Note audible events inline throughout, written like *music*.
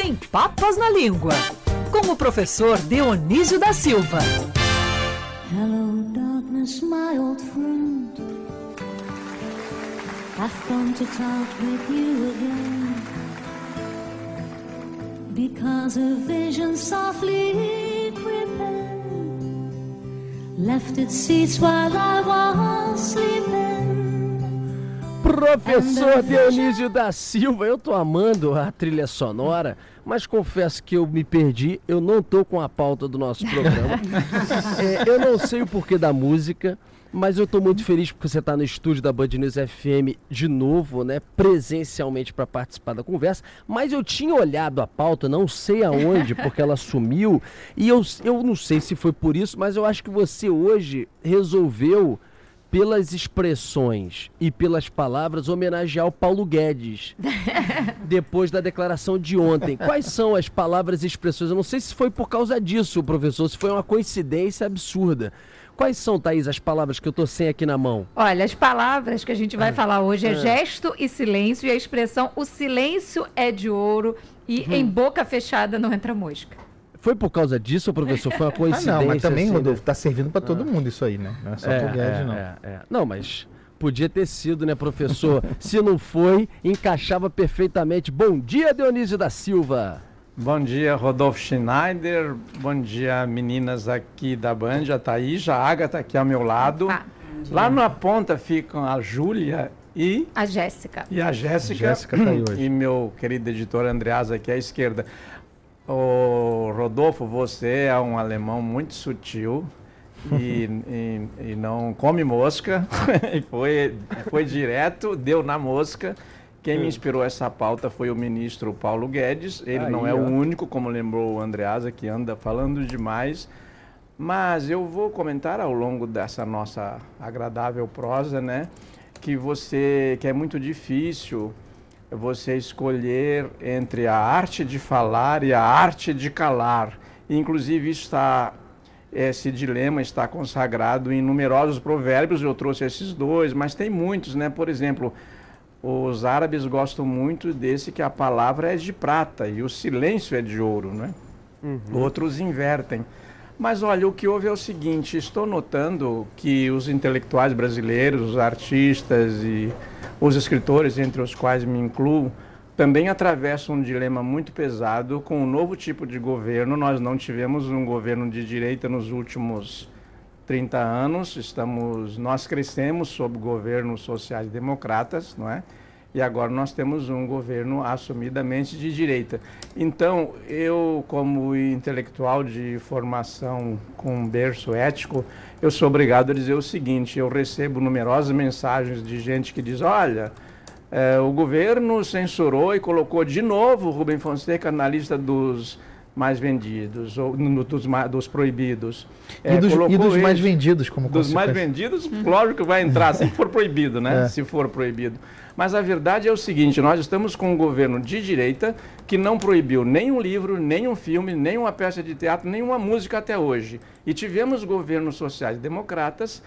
Sem Papas na Língua, com o professor Dionísio da Silva. Hello, darkness, my old friend. I've come to talk with you again. Because a vision softly creeping left its seats while I was sleeping. Professor Dionísio da Silva, eu tô amando a trilha sonora, mas confesso que eu me perdi, eu não tô com a pauta do nosso programa. *laughs* é, eu não sei o porquê da música, mas eu tô muito feliz porque você está no estúdio da Band News FM de novo, né, presencialmente para participar da conversa. Mas eu tinha olhado a pauta, não sei aonde, porque ela sumiu, e eu, eu não sei se foi por isso, mas eu acho que você hoje resolveu pelas expressões e pelas palavras, homenagear o Paulo Guedes *laughs* depois da declaração de ontem. Quais são as palavras e expressões? Eu não sei se foi por causa disso, professor, se foi uma coincidência absurda. Quais são, Thaís, as palavras que eu estou sem aqui na mão? Olha, as palavras que a gente vai ah. falar hoje é ah. gesto e silêncio, e a expressão o silêncio é de ouro e hum. em boca fechada não entra mosca. Foi por causa disso, professor? Foi uma coincidência? *laughs* Ah, não, mas também, assim, Rodolfo, tá servindo para todo ah. mundo isso aí, né? Não é só é, pro Guedes, é, não. É, é. Não, mas podia ter sido, né, professor? *laughs* Se não foi, encaixava perfeitamente. Bom dia, Dionísio da Silva. Bom dia, Rodolfo Schneider. Bom dia, meninas aqui da Band, a Thaís, a Agatha aqui ao meu lado. Lá na ponta ficam a Júlia e... A Jéssica. E a Jéssica. Jéssica tá aí *clears throat* hoje. E meu querido editor Andreas aqui à esquerda. O Rodolfo, você é um alemão muito sutil e, *laughs* e, e não come mosca. *laughs* e foi, foi direto, deu na mosca. Quem me inspirou essa pauta foi o ministro Paulo Guedes. Ele Aí, não é ó. o único, como lembrou o Andreasa, que anda falando demais. Mas eu vou comentar ao longo dessa nossa agradável prosa, né? Que você, que é muito difícil você escolher entre a arte de falar e a arte de calar. Inclusive está esse dilema está consagrado em numerosos provérbios. Eu trouxe esses dois, mas tem muitos, né? Por exemplo, os árabes gostam muito desse que a palavra é de prata e o silêncio é de ouro, né? Uhum. Outros invertem. Mas olha, o que houve é o seguinte: estou notando que os intelectuais brasileiros, os artistas e os escritores, entre os quais me incluo, também atravessam um dilema muito pesado com um novo tipo de governo. Nós não tivemos um governo de direita nos últimos 30 anos. Estamos, nós crescemos sob governos sociais-democratas, não é? E agora nós temos um governo assumidamente de direita. Então, eu, como intelectual de formação com berço ético, eu sou obrigado a dizer o seguinte: eu recebo numerosas mensagens de gente que diz: olha, é, o governo censurou e colocou de novo Rubem Fonseca na lista dos mais vendidos, ou no, dos, dos, proibidos. É, e, dos, e dos eles, mais vendidos, como Dos mais vendidos, lógico que vai entrar, se for proibido, né? *laughs* É. Se for proibido. Mas a verdade é o seguinte: nós estamos com um governo de direita que não proibiu nenhum livro, nenhum filme, nenhuma peça de teatro, nenhuma música até hoje. E tivemos governos sociais democratas,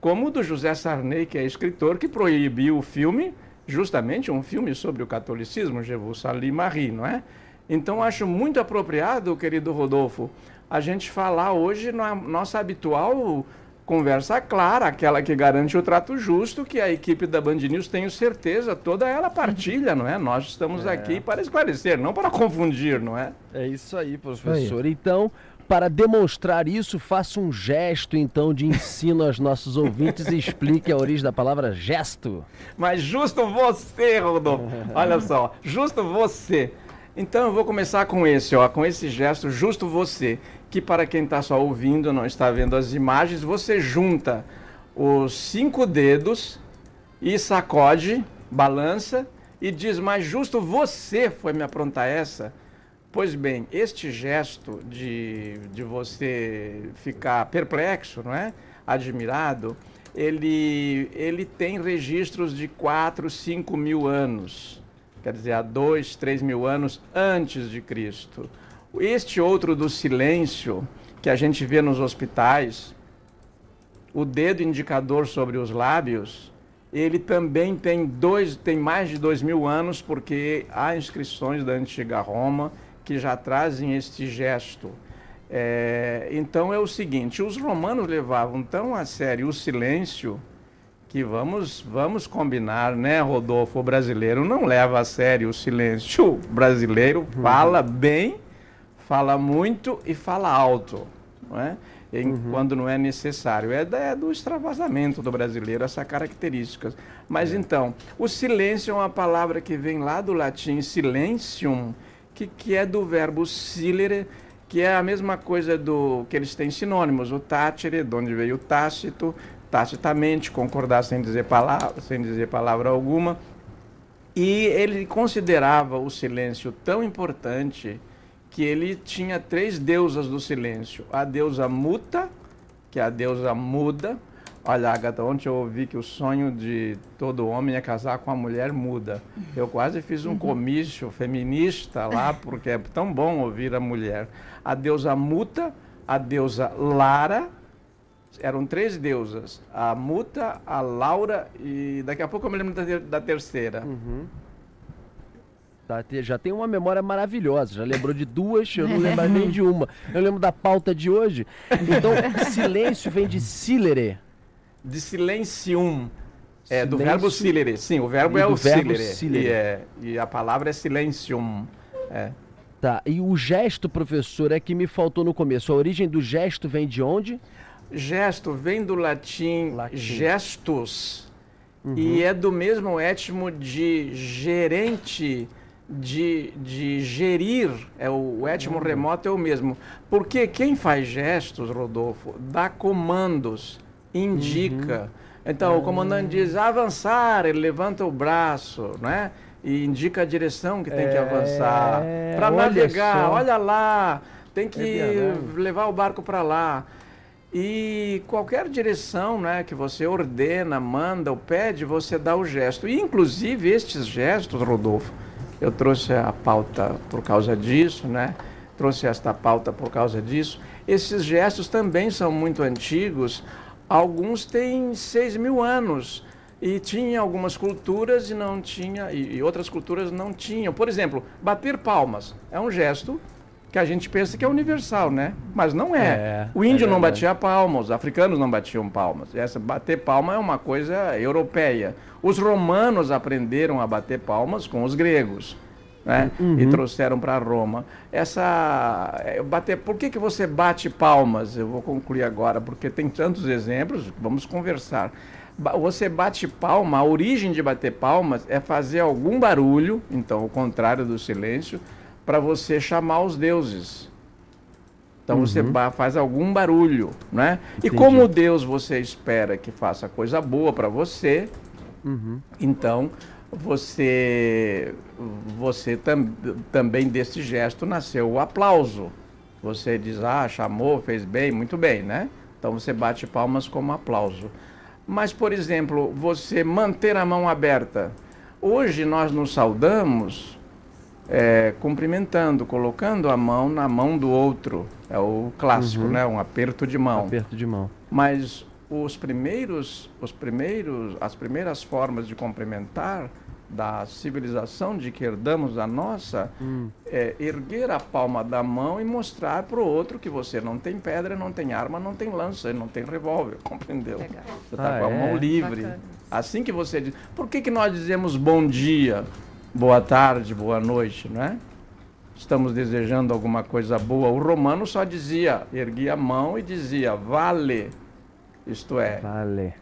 como o do José Sarney, que é escritor, que proibiu o filme, justamente um filme sobre o catolicismo, Je vous salue Marie, não é? Então acho muito apropriado, querido Rodolfo, a gente falar hoje na nossa habitual conversa clara, aquela que garante o trato justo, que a equipe da Band News, tenho certeza, toda ela partilha, não é? Nós estamos é. aqui para esclarecer, não para confundir, não é? É isso aí, professor. Aí. Então, para demonstrar isso, faça um gesto, então, de ensino aos nossos ouvintes e explique a origem da palavra gesto. Mas justo você, Rodolfo. Olha só, justo você. Então eu vou começar com esse, ó, com esse gesto, justo você que para quem está só ouvindo, não está vendo as imagens, você junta os cinco dedos e sacode, balança e diz, mas justo você foi me aprontar essa? Pois bem, este gesto de, de você ficar perplexo, não é? admirado, ele, ele tem registros de 4, 5 mil anos, quer dizer, há 2, 3 mil anos antes de Cristo. Este outro do silêncio, que a gente vê nos hospitais, o dedo indicador sobre os lábios, ele também tem, dois, tem mais de dois mil anos, porque há inscrições da antiga Roma que já trazem este gesto. É, então é o seguinte: os romanos levavam tão a sério o silêncio que vamos, vamos combinar, né, Rodolfo? O brasileiro não leva a sério o silêncio. O brasileiro uhum. fala bem, fala muito e fala alto, não é? Em, uhum. Quando não é necessário. É, é, do extravasamento do brasileiro, essa característica. Mas é. então, o silêncio é uma palavra que vem lá do latim silentium, que, que é do verbo silere, que é a mesma coisa do que eles têm sinônimos, o tátere, de onde veio o tácito, tacitamente, concordar sem dizer palavra, sem dizer palavra alguma. E ele considerava o silêncio tão importante que ele tinha três deusas do silêncio: a deusa muta, que é a deusa muda. Olha, Agatha, ontem eu ouvi que o sonho de todo homem é casar com uma mulher muda. Eu quase fiz um uhum. comício feminista lá, porque é tão bom ouvir a mulher. A deusa muta, a deusa Lara eram três deusas, a Muta, a Laura e daqui a pouco eu me lembro da, ter, da terceira. Uhum. Tá, já tem uma memória maravilhosa, já lembrou de duas, eu não lembro *laughs* nem de uma. Eu lembro da pauta de hoje. Então, *laughs* silêncio vem de silere. De silencium. É, do verbo silere. Sim, o verbo e é o verbo silere. E, é, e a palavra é silencium. É. Tá, e o gesto, professor, é que me faltou no começo. A origem do gesto vem de onde? Gesto vem do latim, latim. gestus uhum. e é do mesmo étimo de gerente, de, de gerir. É o, o étimo uhum. remoto é o mesmo. Porque quem faz gestos, Rodolfo, dá comandos, indica. Uhum. Então, o comandante diz avançar, ele levanta o braço, não é? E indica a direção que tem é... que avançar. Para navegar, só. olha lá, tem que é levar o barco para lá. E qualquer direção né, que você ordena, manda ou pede, você dá o gesto. E, inclusive, estes gestos, Rodolfo, eu trouxe a pauta por causa disso, né? Trouxe esta pauta por causa disso. Esses gestos também são muito antigos. Alguns têm 6 mil anos. E tinha algumas culturas e não tinha, e, outras culturas não tinham. Por exemplo, bater palmas é um gesto que a gente pensa que é universal, né? Mas não é. é o índio é não batia palma, os africanos não batiam palmas. Essa bater palma é uma coisa europeia. Os romanos aprenderam a bater palmas com os gregos. Né? Uhum. E trouxeram para Roma. Essa é, bater, por que, que você bate palmas? Eu vou concluir agora, porque tem tantos exemplos, vamos conversar. Você bate palma, a origem de bater palmas é fazer algum barulho, então o contrário do silêncio, para você chamar os deuses. Então uhum. você faz algum barulho, né? E como Deus você espera que faça coisa boa para você, uhum. então você você tam, também desse gesto nasceu o aplauso. Você diz, ah, chamou, fez bem, muito bem, né? Então você bate palmas como aplauso. Mas, por exemplo, você manter a mão aberta. Hoje nós nos saudamos é, cumprimentando, colocando a mão na mão do outro. É o clássico, uhum. né? Um aperto de mão. Aperto de mão. Mas os primeiros, os primeiros, as primeiras formas de cumprimentar da civilização de que herdamos a nossa hum. é erguer a palma da mão e mostrar para o outro que você não tem pedra, não tem arma, não tem lança, não tem revólver, compreendeu? Legal. Você está ah, com a é? mão livre. Bacana. Assim que você diz. Por que, que nós dizemos bom dia? Boa tarde, boa noite, não é? Estamos desejando alguma coisa boa. O romano só dizia, erguia a mão e dizia, vale, isto é, vale.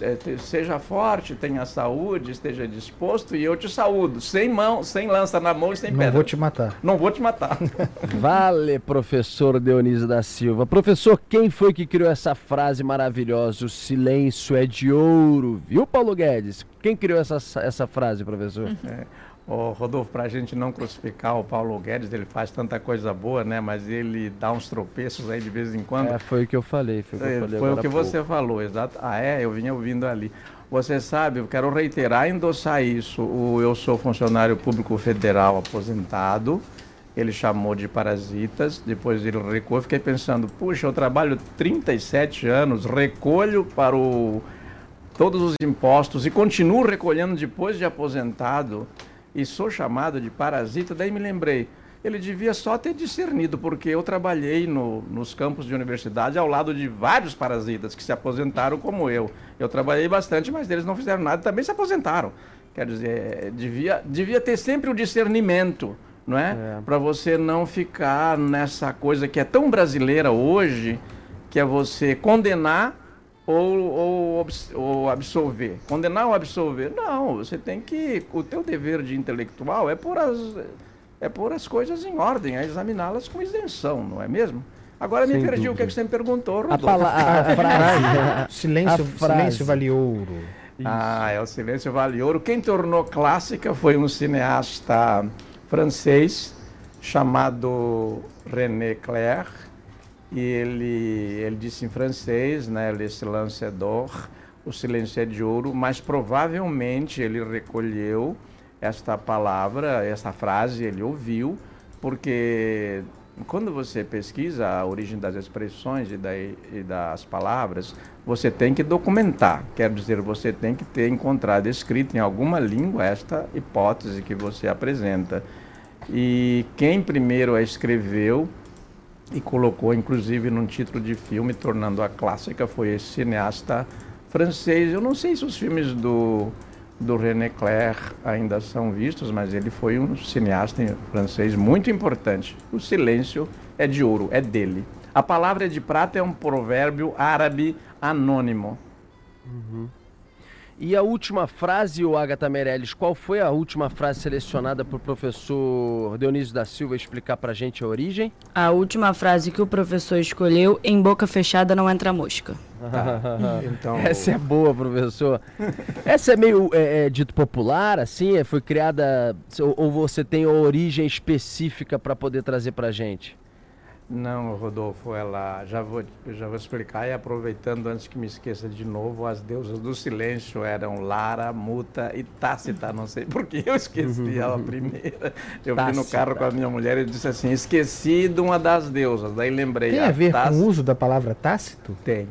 É, seja forte, tenha saúde, esteja disposto e eu te saúdo. Sem mão, sem lança na mão e sem Não pedra. Não vou te matar. Não vou te matar. *laughs* vale, professor Dionísio da Silva. Professor, quem foi que criou essa frase maravilhosa? O silêncio é de ouro. Viu, Paulo Guedes? Quem criou essa, essa frase, professor? É. Ô, Rodolfo, para a gente não crucificar o Paulo Guedes, ele faz tanta coisa boa, né? Mas ele dá uns tropeços aí de vez em quando. É, foi o que eu falei. Foi o que, falei foi o que você falou, exato. Ah, é? Eu vinha ouvindo ali. Você sabe, eu quero reiterar endossar isso. O, eu sou funcionário público federal aposentado. Ele chamou de parasitas, depois ele recuou. Fiquei pensando, puxa, eu trabalho 37 anos, recolho para o, todos os impostos e continuo recolhendo depois de aposentado e sou chamado de parasita, daí me lembrei. ele devia só ter discernido, porque eu trabalhei no, nos campos de universidade ao lado de vários parasitas que se aposentaram como eu. Eu trabalhei bastante, mas eles não fizeram nada, também se aposentaram. Quer dizer, devia, devia ter sempre o discernimento, não é? é. Para você não ficar nessa coisa que é tão brasileira hoje, que é você condenar ou, ou, ou absolver. Condenar ou absolver? Não, você tem que. O teu dever de intelectual é pôr as, é pôr as coisas em ordem, é examiná-las com isenção, não é mesmo? Agora Sem me perdi dúvida. o que, é que você me perguntou, Rodolfo. A, a, *laughs* a frase, silêncio, a frase. silêncio vale ouro. Isso. Ah, é o Silêncio Vale Ouro. Quem tornou clássica foi um cineasta francês chamado René Clair, e ele, ele disse em francês, né, Le silence d'or, o silêncio é de ouro, mas provavelmente ele recolheu esta palavra, essa frase, ele ouviu, porque quando você pesquisa a origem das expressões e, da, e, das palavras, você tem que documentar. Quer dizer, você tem que ter encontrado escrito em alguma língua esta hipótese que você apresenta. E quem primeiro a escreveu e colocou inclusive num título de filme, tornando-a clássica, foi esse cineasta francês. Eu não sei se os filmes do, do René Clair ainda são vistos, mas ele foi um cineasta francês muito importante. O silêncio é de ouro, é dele. A palavra de prata é um provérbio árabe anônimo. Uhum. E a última frase, o Agatha Meirelles, qual foi a última frase selecionada para o professor Dionísio da Silva explicar para a gente a origem? A última frase que o professor escolheu, em boca fechada não entra mosca. Ah, *laughs* então... Essa é boa, professor. Essa é meio é, é, dito popular, assim? É, foi criada, ou, ou você tem a origem específica para poder trazer para a gente? Não, Rodolfo, ela já vou, já vou explicar e aproveitando antes que me esqueça de novo, as deusas do silêncio eram Lara, Muta e Tácita, não sei porque eu esqueci *laughs* ela primeira. Eu Tácita. fui no carro com a minha mulher e disse assim, esqueci de uma das deusas, daí lembrei. Tem a, a ver Tácita. com o uso da palavra Tácito? Tem.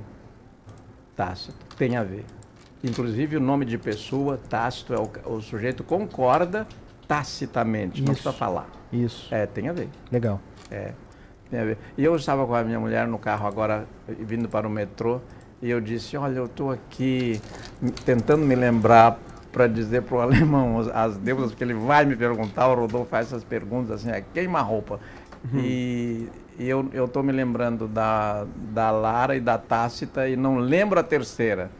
Tácito, tem a ver. Inclusive o nome de pessoa, Tácito, é o, o sujeito concorda tacitamente, Isso. não precisa falar. Isso. É, tem a ver. Legal. É. E eu estava com a minha mulher no carro agora, vindo para o metrô, e eu disse, olha, eu estou aqui tentando me lembrar para dizer para o alemão as deusas, porque ele vai me perguntar, o Rodolfo faz essas perguntas assim, é queima-roupa. Uhum. E, e, eu estou me lembrando da, da Lara e da Tácita e não lembro a terceira.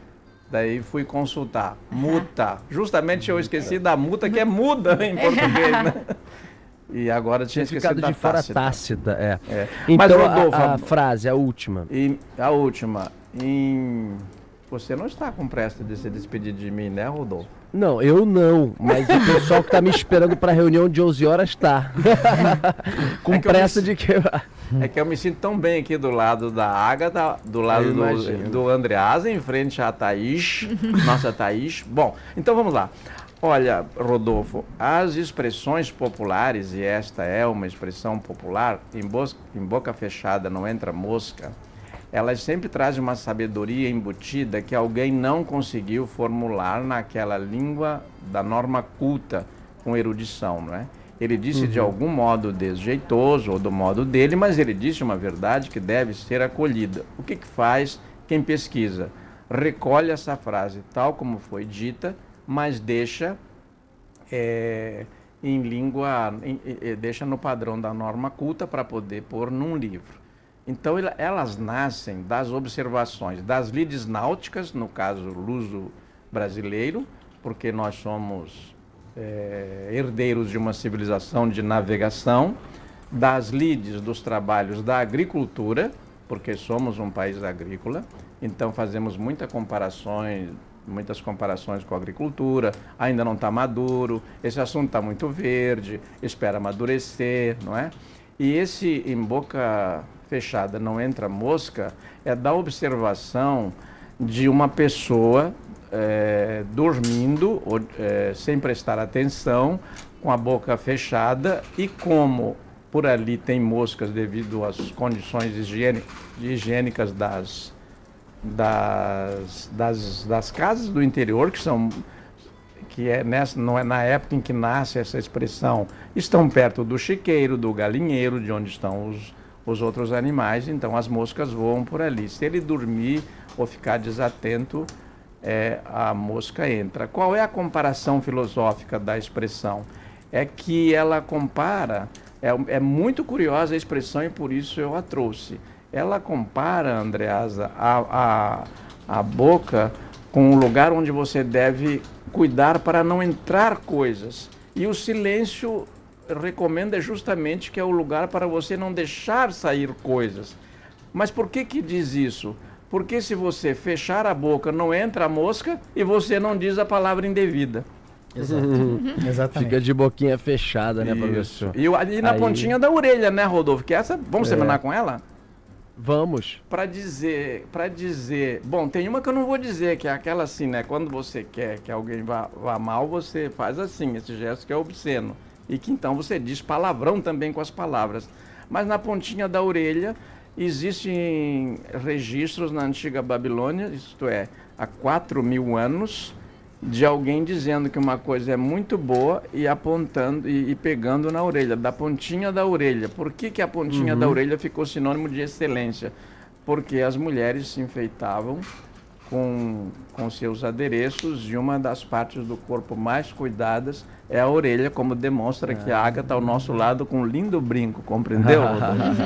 Daí fui consultar. Muta. Justamente eu esqueci da muta, que é muda em português, né? *laughs* E agora tinha ficado de fora tácita. tácita é. é. Então, Mas, Rodolfo, a, a, frase, a última. E, a última. Em... Você não está com pressa de se despedir de mim, né, Rodolfo? Não, eu não, mas o pessoal que está me esperando para a reunião de 11 horas está. *laughs* com é pressa me... de que... é que eu me sinto tão bem aqui do lado da Ágata, do lado do, do Andreasa, em frente à Thaís, *laughs* nossa Thaís. Bom, então vamos lá. Olha, Rodolfo, as expressões populares, e esta é uma expressão popular, em, em boca fechada não entra mosca, elas sempre trazem uma sabedoria embutida que alguém não conseguiu formular naquela língua da norma culta com erudição, não é? Ele disse uhum. de algum modo desjeitoso ou do modo dele, mas ele disse uma verdade que deve ser acolhida. O que, que faz quem pesquisa? Recolhe essa frase tal como foi dita mas deixa é, em língua, em, deixa no padrão da norma culta para poder pôr num livro. Então elas nascem das observações das lides náuticas, no caso luso brasileiro, porque nós somos é, herdeiros de uma civilização de navegação, das lides dos trabalhos da agricultura, porque somos um país agrícola, então fazemos muitas comparações muitas comparações com a agricultura, ainda não está maduro, esse assunto está muito verde, espera amadurecer, não é? E esse em boca fechada não entra mosca é da observação de uma pessoa é, dormindo ou, é, sem prestar atenção, com a boca fechada e como por ali tem moscas devido às condições higiênicas das das, das, das casas do interior, que são que é, nessa, não é na época em que nasce essa expressão, estão perto do chiqueiro, do galinheiro, de onde estão os, os outros animais, então as moscas voam por ali. Se ele dormir ou ficar desatento, é, a mosca entra. Qual é a comparação filosófica da expressão? É que ela compara, é, é muito curiosa a expressão e por isso eu a trouxe. Ela compara, Andreasa, a, a, a boca com o lugar onde você deve cuidar para não entrar coisas. E o silêncio recomenda justamente que é o lugar para você não deixar sair coisas. Mas por que que diz isso? Porque se você fechar a boca, não entra a mosca e você não diz a palavra indevida. Exato. *laughs* Exatamente. Fica de boquinha fechada, né, professor? E, e na Aí... pontinha da orelha, né, Rodolfo? Que essa, vamos é. terminar com ela? Vamos. Para dizer, para dizer, bom, tem uma que eu não vou dizer, que é aquela assim, né? Quando você quer que alguém vá, vá mal, você faz assim, esse gesto que é obsceno. E que então você diz palavrão também com as palavras. Mas na pontinha da orelha existem registros na antiga Babilônia, isto é, há 4 mil anos, de alguém dizendo que uma coisa é muito boa e apontando e, e pegando na orelha, da pontinha da orelha. Por que, que a pontinha uhum. da orelha ficou sinônimo de excelência? Porque as mulheres se enfeitavam com, com seus adereços e uma das partes do corpo mais cuidadas é a orelha, como demonstra que a ágata ao nosso lado com um lindo brinco, compreendeu?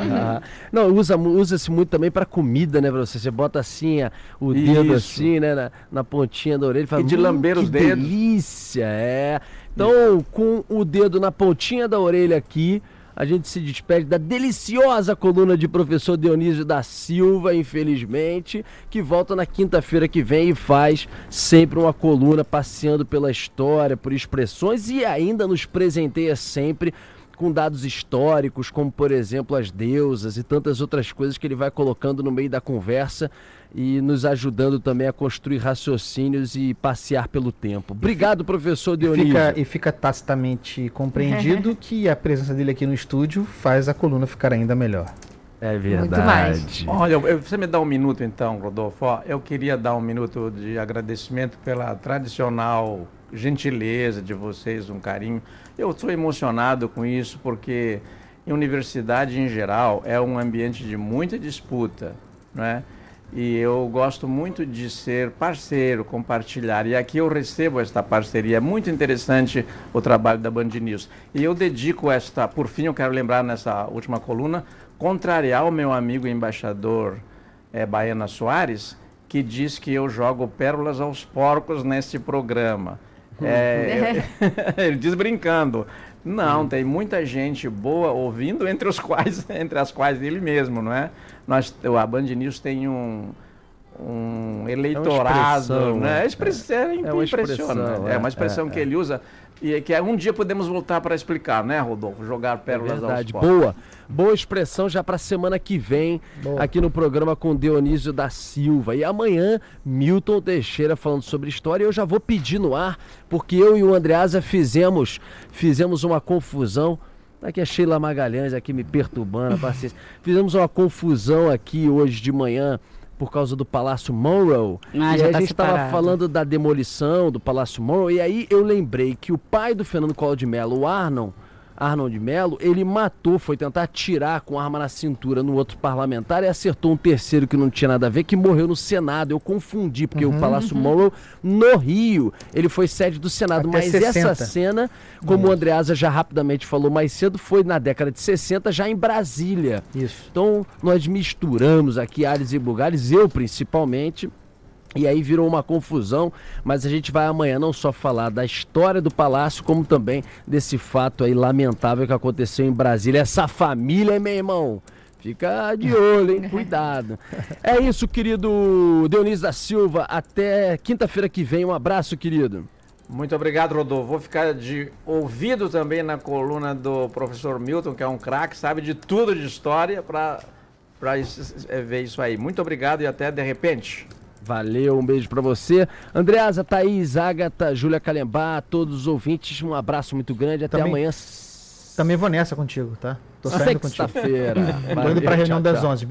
*laughs* Não, usa usa-se muito também para comida, né, você? Você bota assim a, o Isso. dedo assim, né, na, na, pontinha da orelha, fala, e de hum, lamber os dedos. Delícia, é. Então, Isso. com o dedo na pontinha da orelha aqui, a gente se despede da deliciosa coluna de professor Dionísio da Silva, infelizmente, que volta na quinta-feira que vem e faz sempre uma coluna passeando pela história, por expressões e ainda nos presenteia sempre com dados históricos, como por exemplo as deusas e tantas outras coisas que ele vai colocando no meio da conversa e nos ajudando também a construir raciocínios e passear pelo tempo. Obrigado, professor Dionísio. Fica, e fica tacitamente compreendido *laughs* que a presença dele aqui no estúdio faz a coluna ficar ainda melhor. É verdade. Olha, você me dá um minuto então, Rodolfo. eu queria dar um minuto de agradecimento pela tradicional gentileza de vocês, um carinho. Eu estou emocionado com isso porque em universidade em geral é um ambiente de muita disputa, não é? E eu gosto muito de ser parceiro, compartilhar. E aqui eu recebo esta parceria. É muito interessante o trabalho da Band News. E eu dedico esta, por fim, eu quero lembrar nessa última coluna, contrariar o meu amigo embaixador é, Baiana Soares, que diz que eu jogo pérolas aos porcos neste programa. É, *laughs* eu, *laughs* ele diz brincando. Não, tem muita gente boa ouvindo, entre os quais, *laughs* entre as quais ele mesmo, não é? Nós, a Band News tem um, um eleitorado, é né? É, expressão, é, é, uma expressão, é, uma expressão é, que ele usa e que um dia podemos voltar para explicar, né, Rodolfo? Jogar pérolas é verdade. aos Boa, boa expressão já para a semana que vem boa. aqui no programa com Dionísio da Silva. E amanhã, Milton Teixeira falando sobre história. Eu já vou pedir no ar, porque eu e o Andreasa fizemos, fizemos uma confusão Tá aqui a Sheila Magalhães aqui me perturbando, a paciência. Fizemos uma confusão aqui hoje de manhã por causa do Palácio Monroe. Ah, e a tá gente estava falando da demolição do Palácio Monroe. E aí eu lembrei que o pai do Fernando Collor de Mello, o Arnon, Arnold Melo, ele matou, foi tentar atirar com arma na cintura no outro parlamentar e acertou um terceiro que não tinha nada a ver, que morreu no Senado. Eu confundi, porque uhum, o Palácio uhum. Monroe, no Rio, ele foi sede do Senado. Até mas 60. essa cena, como uhum. o Andreasa já rapidamente falou mais cedo, foi na década de 60, já em Brasília. Isso. Então, nós misturamos aqui Ares e Bugares, eu principalmente, e aí virou uma confusão, mas a gente vai amanhã não só falar da história do palácio, como também desse fato aí lamentável que aconteceu em Brasília. Essa família, meu irmão, fica de *laughs* olho, hein? Cuidado. É isso, querido Dionísio da Silva. Até quinta-feira que vem. Um abraço, querido. Muito obrigado, Rodolfo. Vou ficar de ouvido também na coluna do professor Milton, que é um craque, sabe de tudo de história, para ver isso aí. Muito obrigado e até de repente. Valeu, um beijo para você. Andreasa, Thaís, Agatha, Júlia Calembá, todos os ouvintes, um abraço muito grande. Até também, amanhã. Também vou nessa contigo, tá? Tô *laughs* saindo contigo. Sexta-feira. Tô indo pra reunião tchau, das 11.